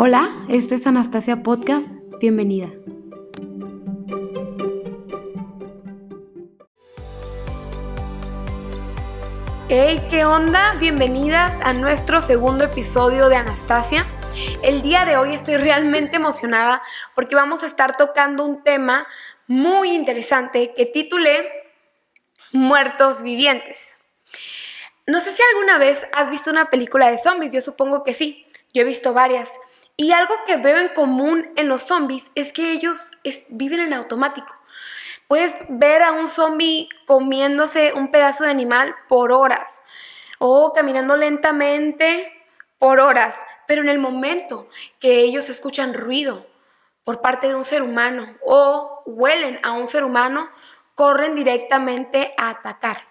Hola, esto es Anastasia Podcast, bienvenida. Hey, ¿qué onda? Bienvenidas a nuestro segundo episodio de Anastasia. El día de hoy estoy realmente emocionada porque vamos a estar tocando un tema muy interesante que titulé Muertos Vivientes. No sé si alguna vez has visto una película de zombies, yo supongo que sí, yo he visto varias. Y algo que veo en común en los zombies es que ellos viven en automático. Puedes ver a un zombie comiéndose un pedazo de animal por horas o caminando lentamente por horas, pero en el momento que ellos escuchan ruido por parte de un ser humano o huelen a un ser humano, corren directamente a atacar.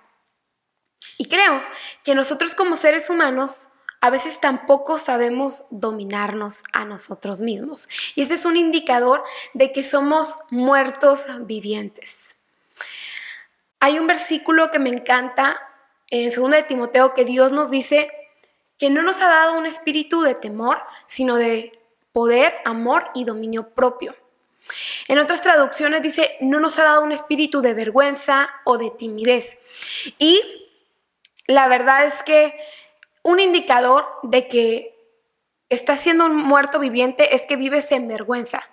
Y creo que nosotros como seres humanos a veces tampoco sabemos dominarnos a nosotros mismos. Y ese es un indicador de que somos muertos vivientes. Hay un versículo que me encanta en 2 de Timoteo que Dios nos dice que no nos ha dado un espíritu de temor, sino de poder, amor y dominio propio. En otras traducciones dice, no nos ha dado un espíritu de vergüenza o de timidez. Y la verdad es que un indicador de que estás siendo un muerto viviente es que vives en vergüenza,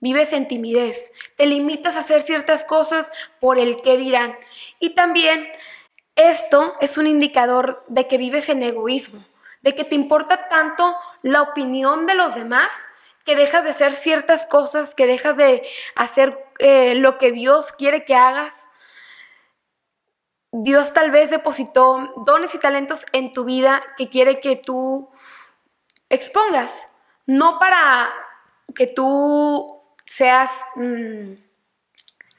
vives en timidez, te limitas a hacer ciertas cosas por el que dirán. Y también esto es un indicador de que vives en egoísmo, de que te importa tanto la opinión de los demás que dejas de hacer ciertas cosas, que dejas de hacer eh, lo que Dios quiere que hagas Dios tal vez depositó dones y talentos en tu vida que quiere que tú expongas, no para que tú seas, mm,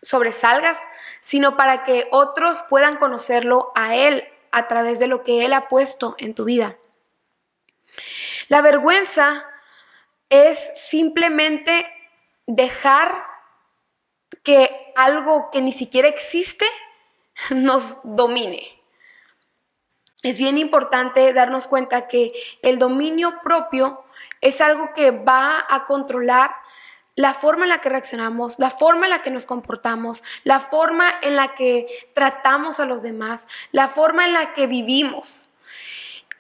sobresalgas, sino para que otros puedan conocerlo a Él a través de lo que Él ha puesto en tu vida. La vergüenza es simplemente dejar que algo que ni siquiera existe nos domine. Es bien importante darnos cuenta que el dominio propio es algo que va a controlar la forma en la que reaccionamos, la forma en la que nos comportamos, la forma en la que tratamos a los demás, la forma en la que vivimos.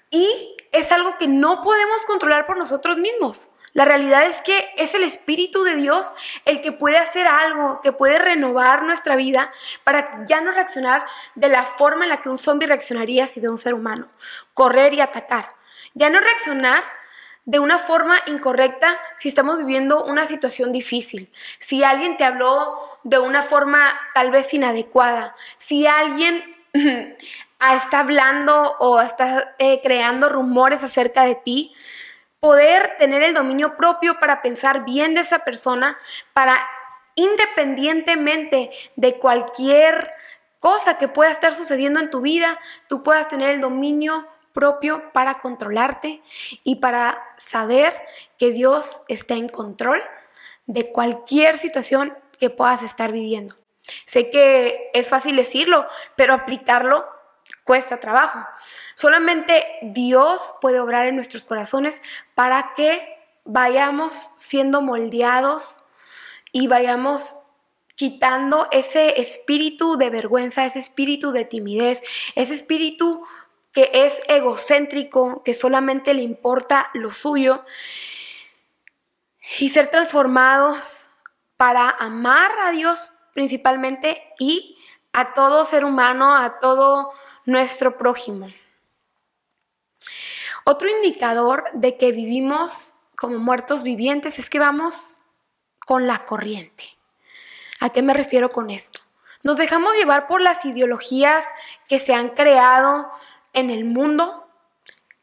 Y es algo que no podemos controlar por nosotros mismos. La realidad es que es el Espíritu de Dios el que puede hacer algo, que puede renovar nuestra vida para ya no reaccionar de la forma en la que un zombie reaccionaría si ve a un ser humano, correr y atacar. Ya no reaccionar de una forma incorrecta si estamos viviendo una situación difícil, si alguien te habló de una forma tal vez inadecuada, si alguien está hablando o está eh, creando rumores acerca de ti, poder tener el dominio propio para pensar bien de esa persona, para independientemente de cualquier cosa que pueda estar sucediendo en tu vida, tú puedas tener el dominio propio para controlarte y para saber que Dios está en control de cualquier situación que puedas estar viviendo. Sé que es fácil decirlo, pero aplicarlo cuesta trabajo. Solamente Dios puede obrar en nuestros corazones para que vayamos siendo moldeados y vayamos quitando ese espíritu de vergüenza, ese espíritu de timidez, ese espíritu que es egocéntrico, que solamente le importa lo suyo, y ser transformados para amar a Dios principalmente y a todo ser humano, a todo nuestro prójimo. Otro indicador de que vivimos como muertos vivientes es que vamos con la corriente. ¿A qué me refiero con esto? Nos dejamos llevar por las ideologías que se han creado en el mundo.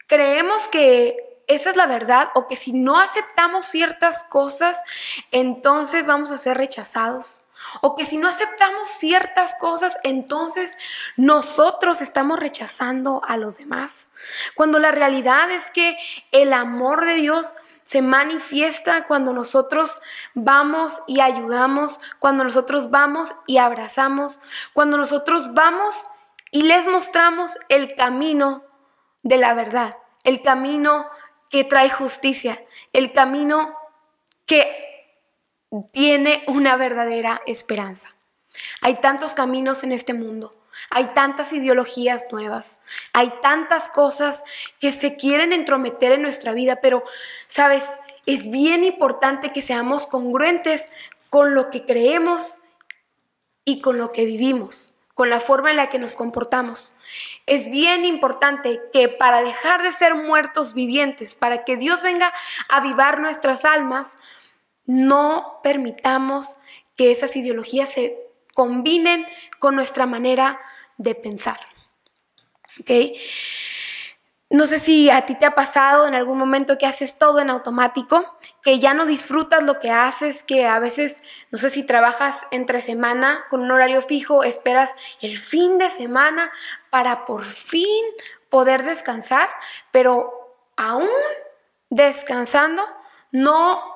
Creemos que esa es la verdad o que si no aceptamos ciertas cosas, entonces vamos a ser rechazados. O que si no aceptamos ciertas cosas, entonces nosotros estamos rechazando a los demás. Cuando la realidad es que el amor de Dios se manifiesta cuando nosotros vamos y ayudamos, cuando nosotros vamos y abrazamos, cuando nosotros vamos y les mostramos el camino de la verdad, el camino que trae justicia, el camino que tiene una verdadera esperanza. Hay tantos caminos en este mundo, hay tantas ideologías nuevas, hay tantas cosas que se quieren entrometer en nuestra vida, pero, sabes, es bien importante que seamos congruentes con lo que creemos y con lo que vivimos, con la forma en la que nos comportamos. Es bien importante que para dejar de ser muertos vivientes, para que Dios venga a avivar nuestras almas, no permitamos que esas ideologías se combinen con nuestra manera de pensar. ¿Okay? No sé si a ti te ha pasado en algún momento que haces todo en automático, que ya no disfrutas lo que haces, que a veces, no sé si trabajas entre semana con un horario fijo, esperas el fin de semana para por fin poder descansar, pero aún descansando no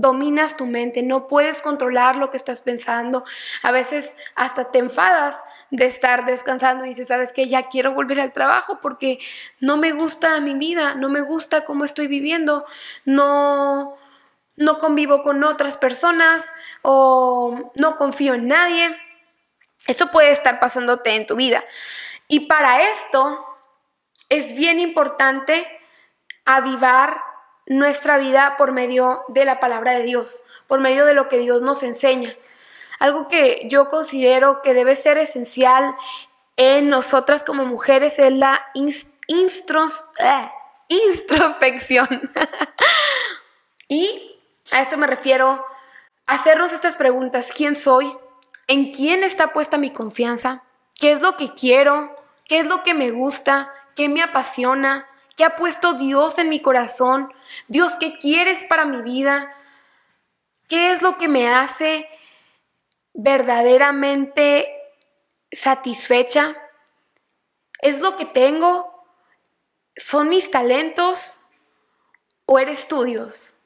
dominas tu mente, no puedes controlar lo que estás pensando. A veces hasta te enfadas de estar descansando y dices, sabes que ya quiero volver al trabajo porque no me gusta mi vida, no me gusta cómo estoy viviendo, no no convivo con otras personas o no confío en nadie. Eso puede estar pasándote en tu vida. Y para esto es bien importante avivar nuestra vida por medio de la palabra de Dios, por medio de lo que Dios nos enseña. Algo que yo considero que debe ser esencial en nosotras como mujeres es la eh, introspección. y a esto me refiero hacernos estas preguntas. ¿Quién soy? ¿En quién está puesta mi confianza? ¿Qué es lo que quiero? ¿Qué es lo que me gusta? ¿Qué me apasiona? ¿Qué ha puesto Dios en mi corazón? Dios, ¿qué quieres para mi vida? ¿Qué es lo que me hace verdaderamente satisfecha? ¿Es lo que tengo? ¿Son mis talentos? ¿O eres tú, Dios?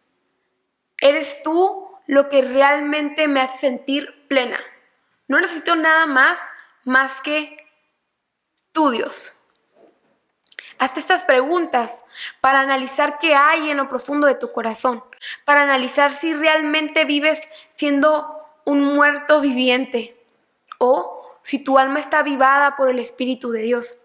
¿Eres tú lo que realmente me hace sentir plena? No necesito nada más más que tú, Dios. Hazte estas preguntas para analizar qué hay en lo profundo de tu corazón, para analizar si realmente vives siendo un muerto viviente o si tu alma está avivada por el Espíritu de Dios.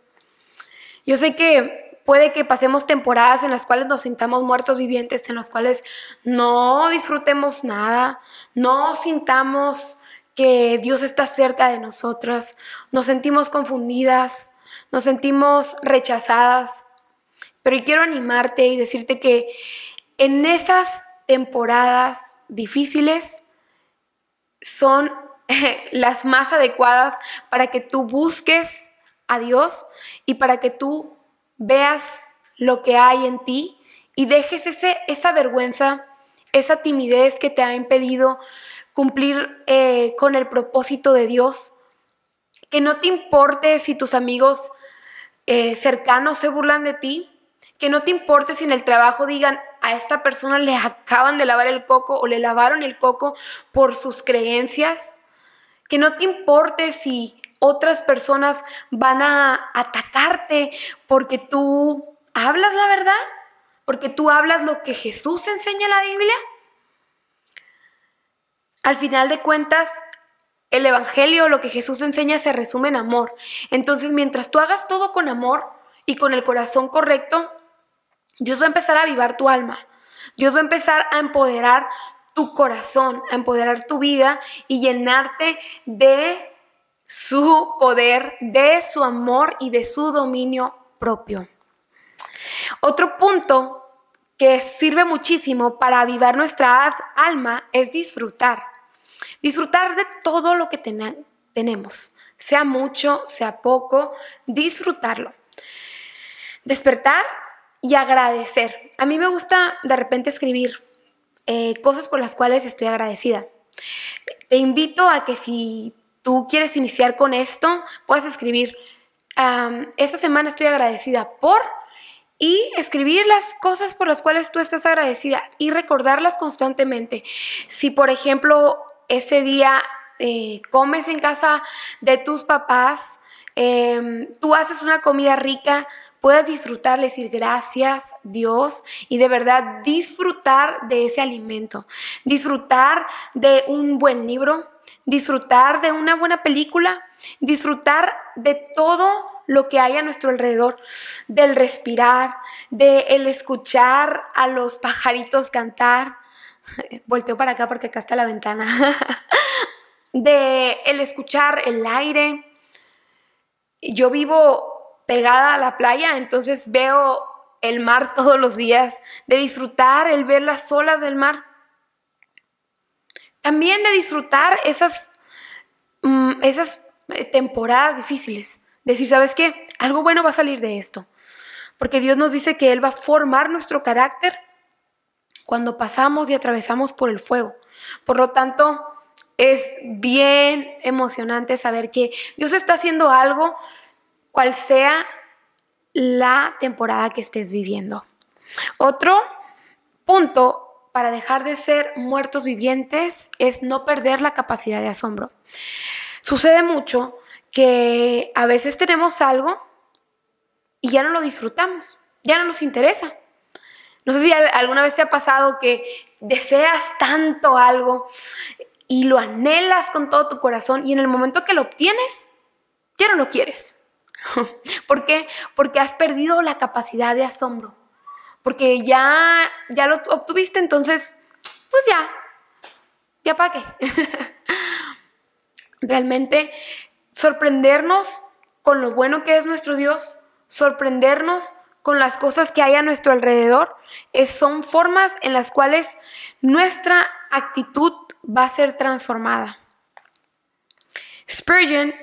Yo sé que puede que pasemos temporadas en las cuales nos sintamos muertos vivientes, en las cuales no disfrutemos nada, no sintamos que Dios está cerca de nosotras, nos sentimos confundidas, nos sentimos rechazadas, pero quiero animarte y decirte que en esas temporadas difíciles son las más adecuadas para que tú busques a Dios y para que tú veas lo que hay en ti y dejes ese, esa vergüenza, esa timidez que te ha impedido cumplir eh, con el propósito de Dios. Que no te importe si tus amigos eh, cercanos se burlan de ti, que no te importe si en el trabajo digan a esta persona le acaban de lavar el coco o le lavaron el coco por sus creencias, que no te importe si otras personas van a atacarte porque tú hablas la verdad, porque tú hablas lo que Jesús enseña en la Biblia. Al final de cuentas, el Evangelio, lo que Jesús enseña, se resume en amor. Entonces, mientras tú hagas todo con amor y con el corazón correcto, Dios va a empezar a avivar tu alma. Dios va a empezar a empoderar tu corazón, a empoderar tu vida y llenarte de su poder, de su amor y de su dominio propio. Otro punto que sirve muchísimo para avivar nuestra alma es disfrutar. Disfrutar de todo lo que tenemos, sea mucho, sea poco, disfrutarlo. Despertar y agradecer. A mí me gusta de repente escribir eh, cosas por las cuales estoy agradecida. Te invito a que si tú quieres iniciar con esto, puedas escribir, esta semana estoy agradecida por y escribir las cosas por las cuales tú estás agradecida y recordarlas constantemente. Si, por ejemplo, ese día eh, comes en casa de tus papás, em, tú haces una comida rica, puedas disfrutar, decir gracias Dios y de verdad disfrutar de ese alimento, disfrutar de un buen libro, disfrutar de una buena película, disfrutar de todo lo que hay a nuestro alrededor, del respirar, de el escuchar a los pajaritos cantar. Volteo para acá porque acá está la ventana. de el escuchar el aire. Yo vivo pegada a la playa, entonces veo el mar todos los días, de disfrutar el ver las olas del mar. También de disfrutar esas, mm, esas eh, temporadas difíciles. Decir, ¿sabes qué? Algo bueno va a salir de esto. Porque Dios nos dice que Él va a formar nuestro carácter cuando pasamos y atravesamos por el fuego. Por lo tanto, es bien emocionante saber que Dios está haciendo algo, cual sea la temporada que estés viviendo. Otro punto para dejar de ser muertos vivientes es no perder la capacidad de asombro. Sucede mucho que a veces tenemos algo y ya no lo disfrutamos, ya no nos interesa. No sé si alguna vez te ha pasado que deseas tanto algo y lo anhelas con todo tu corazón y en el momento que lo obtienes, ya no lo quieres. ¿Por qué? Porque has perdido la capacidad de asombro porque ya, ya lo obtuviste, entonces, pues ya, ya para qué. Realmente sorprendernos con lo bueno que es nuestro Dios, sorprendernos con las cosas que hay a nuestro alrededor, son formas en las cuales nuestra actitud va a ser transformada. Spurgeon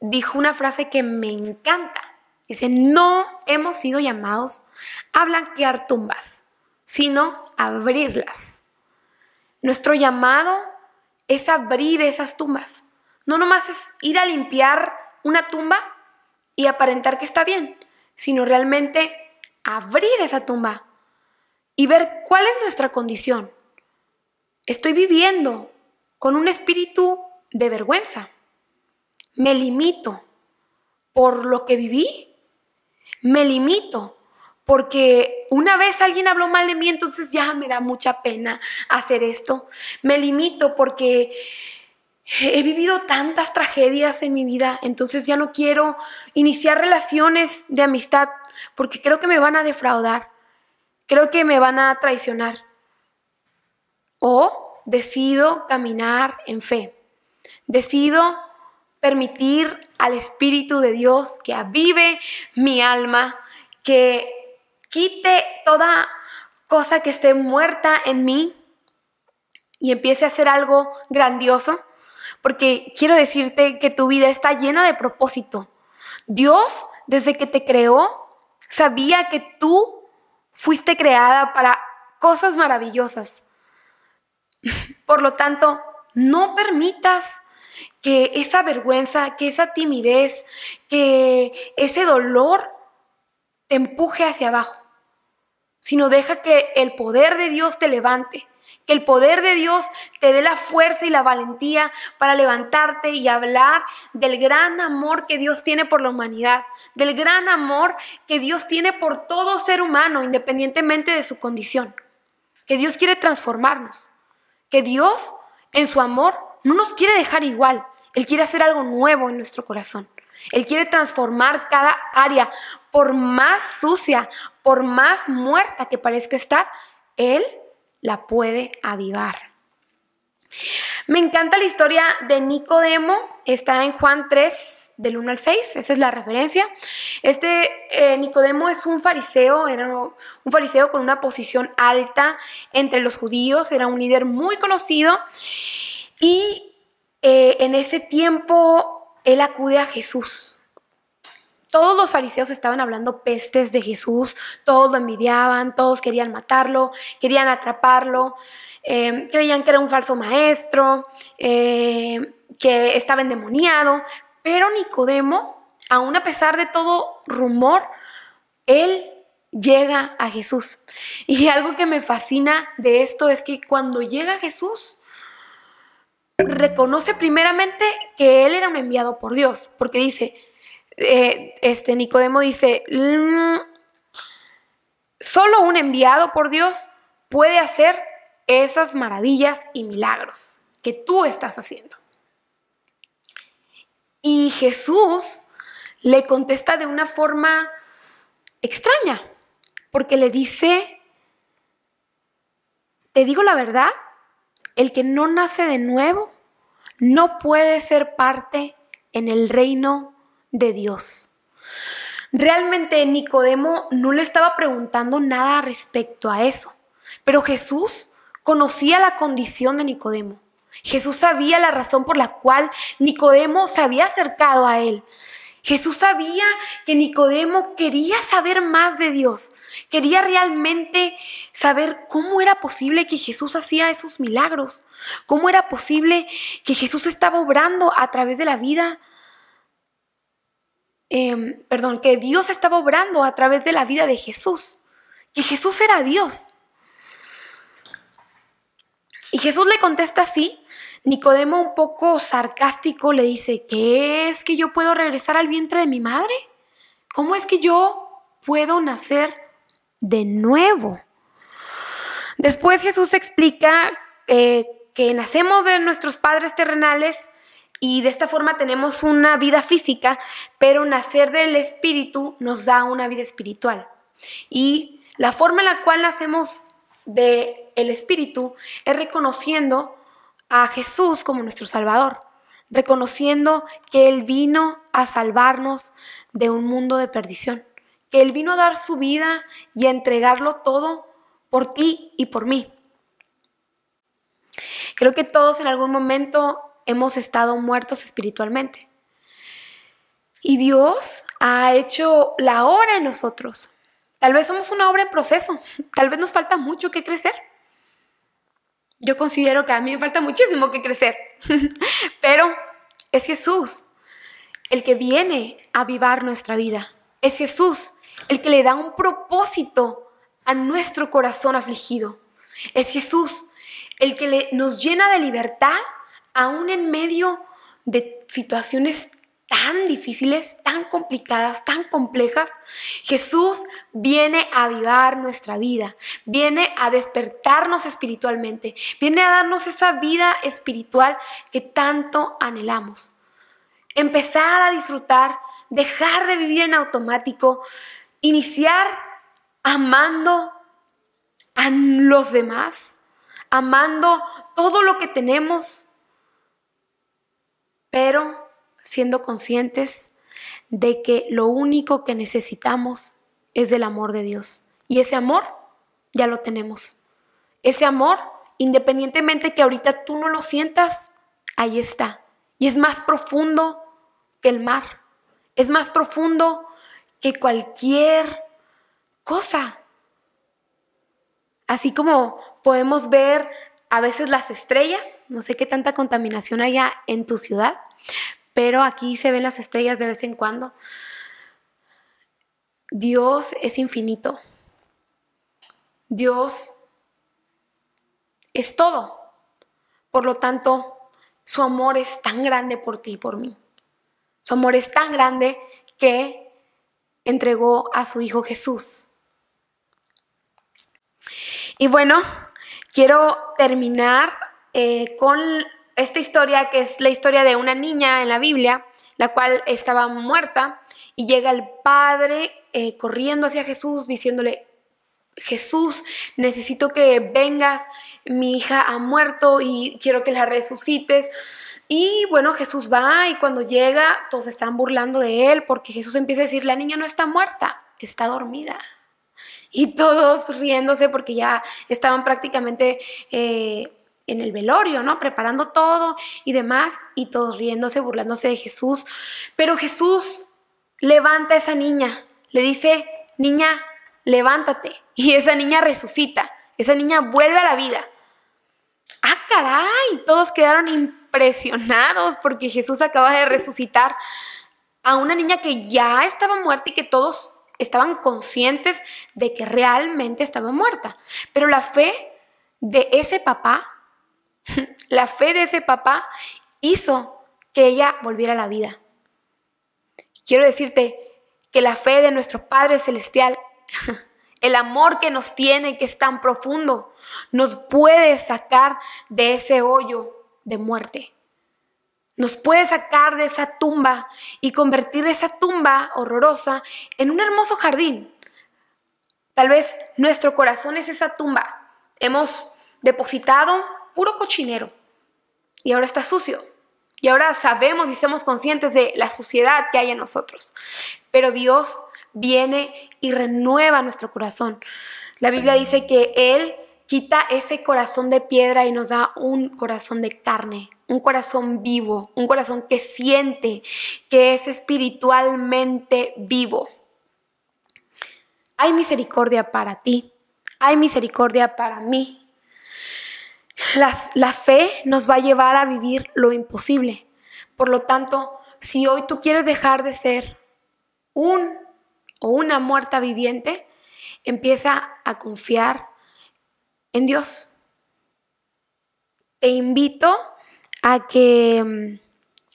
dijo una frase que me encanta. Dice, no hemos sido llamados a blanquear tumbas, sino a abrirlas. Nuestro llamado es abrir esas tumbas. No nomás es ir a limpiar una tumba y aparentar que está bien, sino realmente abrir esa tumba y ver cuál es nuestra condición. Estoy viviendo con un espíritu de vergüenza. Me limito por lo que viví me limito porque una vez alguien habló mal de mí, entonces ya me da mucha pena hacer esto. Me limito porque he vivido tantas tragedias en mi vida, entonces ya no quiero iniciar relaciones de amistad porque creo que me van a defraudar, creo que me van a traicionar. O decido caminar en fe, decido permitir al Espíritu de Dios que avive mi alma, que quite toda cosa que esté muerta en mí y empiece a hacer algo grandioso, porque quiero decirte que tu vida está llena de propósito. Dios, desde que te creó, sabía que tú fuiste creada para cosas maravillosas. Por lo tanto, no permitas que esa vergüenza, que esa timidez, que ese dolor te empuje hacia abajo, sino deja que el poder de Dios te levante, que el poder de Dios te dé la fuerza y la valentía para levantarte y hablar del gran amor que Dios tiene por la humanidad, del gran amor que Dios tiene por todo ser humano, independientemente de su condición, que Dios quiere transformarnos, que Dios en su amor no nos quiere dejar igual, Él quiere hacer algo nuevo en nuestro corazón. Él quiere transformar cada área, por más sucia, por más muerta que parezca estar, Él la puede avivar. Me encanta la historia de Nicodemo, está en Juan 3, del 1 al 6, esa es la referencia. Este eh, Nicodemo es un fariseo, era un fariseo con una posición alta entre los judíos, era un líder muy conocido y eh, en ese tiempo él acude a Jesús. Todos los fariseos estaban hablando pestes de Jesús, todos lo envidiaban, todos querían matarlo, querían atraparlo, eh, creían que era un falso maestro, eh, que estaba endemoniado, pero Nicodemo, aún a pesar de todo rumor, él llega a Jesús. Y algo que me fascina de esto es que cuando llega Jesús, reconoce primeramente que él era un enviado por Dios, porque dice, eh, este Nicodemo dice, mm, solo un enviado por Dios puede hacer esas maravillas y milagros que tú estás haciendo. Y Jesús le contesta de una forma extraña, porque le dice, te digo la verdad, el que no nace de nuevo no puede ser parte en el reino de Dios. Realmente Nicodemo no le estaba preguntando nada respecto a eso, pero Jesús conocía la condición de Nicodemo. Jesús sabía la razón por la cual Nicodemo se había acercado a él. Jesús sabía que Nicodemo quería saber más de Dios, quería realmente saber cómo era posible que Jesús hacía esos milagros, cómo era posible que Jesús estaba obrando a través de la vida, em, perdón, que Dios estaba obrando a través de la vida de Jesús, que Jesús era Dios. Y Jesús le contesta así Nicodemo un poco sarcástico le dice, ¿qué es que yo puedo regresar al vientre de mi madre? ¿Cómo es que yo puedo nacer de nuevo? Después Jesús explica eh, que nacemos de nuestros padres terrenales y de esta forma tenemos una vida física, pero nacer del Espíritu nos da una vida espiritual. Y la forma en la cual nacemos del el Espíritu es reconociendo a Jesús como nuestro Salvador, reconociendo que Él vino a salvarnos de un mundo de perdición, que Él vino a dar su vida y a entregarlo todo por ti y por mí. Creo que todos en algún momento hemos estado muertos espiritualmente. Y Dios ha hecho la obra en nosotros. Tal vez somos una obra en proceso, tal vez nos falta mucho que crecer yo considero que a mí me falta muchísimo que crecer, pero es Jesús el que viene a avivar nuestra vida. Es Jesús el que le da un propósito a nuestro corazón afligido. Es Jesús el que le, nos llena de libertad aún en medio de situaciones tan difíciles, tan complicadas, tan complejas, Jesús viene a avivar nuestra vida, viene a despertarnos espiritualmente, viene a darnos esa vida espiritual que tanto anhelamos. Empezar a disfrutar, dejar de vivir en automático, iniciar amando a los demás, amando todo lo que tenemos, pero siendo conscientes de que lo único que necesitamos es del amor de Dios. Y ese amor ya lo tenemos. Ese amor, independientemente que ahorita tú no lo sientas, ahí está. Y es más profundo que el mar. Es más profundo que cualquier cosa. Así como podemos ver a veces las estrellas, no sé qué tanta contaminación haya en tu ciudad, pero aquí se ven las estrellas de vez en cuando. Dios es infinito. Dios es todo. Por lo tanto, su amor es tan grande por ti y por mí. Su amor es tan grande que entregó a su Hijo Jesús. Y bueno, quiero terminar eh, con esta historia, que es la historia de una niña en la Biblia, la cual estaba muerta, y llega el padre eh, corriendo hacia Jesús diciéndole, Jesús, necesito que vengas, mi hija ha muerto y quiero que la resucites. Y bueno, Jesús va y cuando llega todos están burlando de él porque Jesús empieza a decir, la niña no está muerta, está dormida. Y todos riéndose porque ya estaban prácticamente... Eh, en el velorio, ¿no? Preparando todo y demás, y todos riéndose, burlándose de Jesús. Pero Jesús levanta a esa niña, le dice, niña, levántate. Y esa niña resucita, esa niña vuelve a la vida. Ah, caray, todos quedaron impresionados porque Jesús acaba de resucitar a una niña que ya estaba muerta y que todos estaban conscientes de que realmente estaba muerta. Pero la fe de ese papá La fe de ese papá hizo que ella volviera a la vida. Quiero decirte que la fe de nuestro Padre Celestial, el amor que nos tiene, que es tan profundo, nos puede sacar de ese hoyo de muerte. Nos puede sacar de esa tumba y convertir esa tumba horrorosa en un hermoso jardín. Tal vez nuestro corazón es esa tumba. Hemos depositado puro cochinero y ahora está sucio. Y ahora sabemos y somos conscientes de la suciedad que hay en nosotros. Pero Dios viene y renueva nuestro corazón. La Biblia dice que Él quita ese corazón de piedra y nos da un corazón de carne, un corazón vivo, un corazón que siente, que es espiritualmente vivo. Hay misericordia para ti, hay misericordia para mí, la, fe nos va a llevar a vivir lo imposible. Por lo tanto, si hoy tú quieres dejar de ser un o una muerta viviente, empieza a confiar en Dios. Te invito a que mm,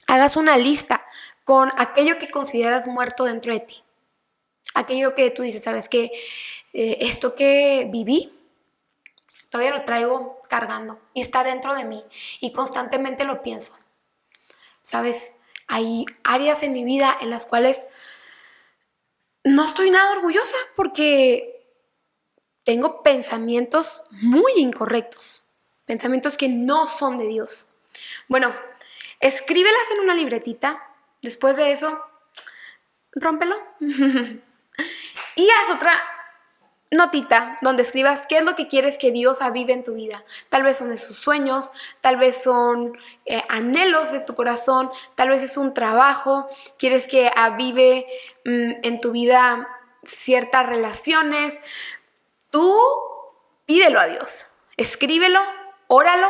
hagas una lista con aquello que consideras muerto dentro de ti. Aquello que tú dices, sabes que eh, esto que viví, todavía lo traigo cargando y está dentro de mí y constantemente lo pienso. Sabes, hay áreas en mi vida en las cuales no estoy nada orgullosa porque tengo pensamientos muy incorrectos, pensamientos que no son de Dios. Bueno, escríbelas en una libretita, después de eso, rómpelo y haz otra notita donde escribas qué es lo que quieres que Dios avive en tu vida. Tal vez son esos sueños, tal vez son eh, anhelos de tu corazón, tal vez es un trabajo, quieres que avive mm, en tu vida ciertas relaciones. Tú pídelo a Dios, escríbelo, óralo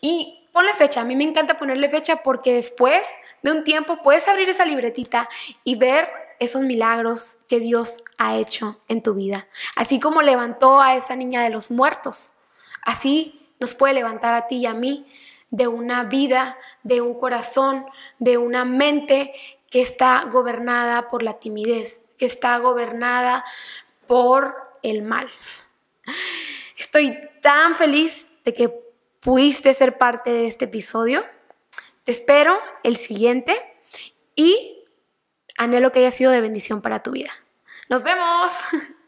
y ponle fecha. A mí me encanta ponerle fecha porque después de un tiempo puedes abrir esa libretita y ver esos milagros que Dios ha hecho en tu vida. Así como levantó a esa niña de los muertos, así nos puede levantar a ti y a mí de una vida, de un corazón, de una mente que está gobernada por la timidez, que está gobernada por el mal. Estoy tan feliz de que pudiste ser parte de este episodio. Te espero el siguiente y Anhelo que haya sido de bendición para tu vida. Nos vemos.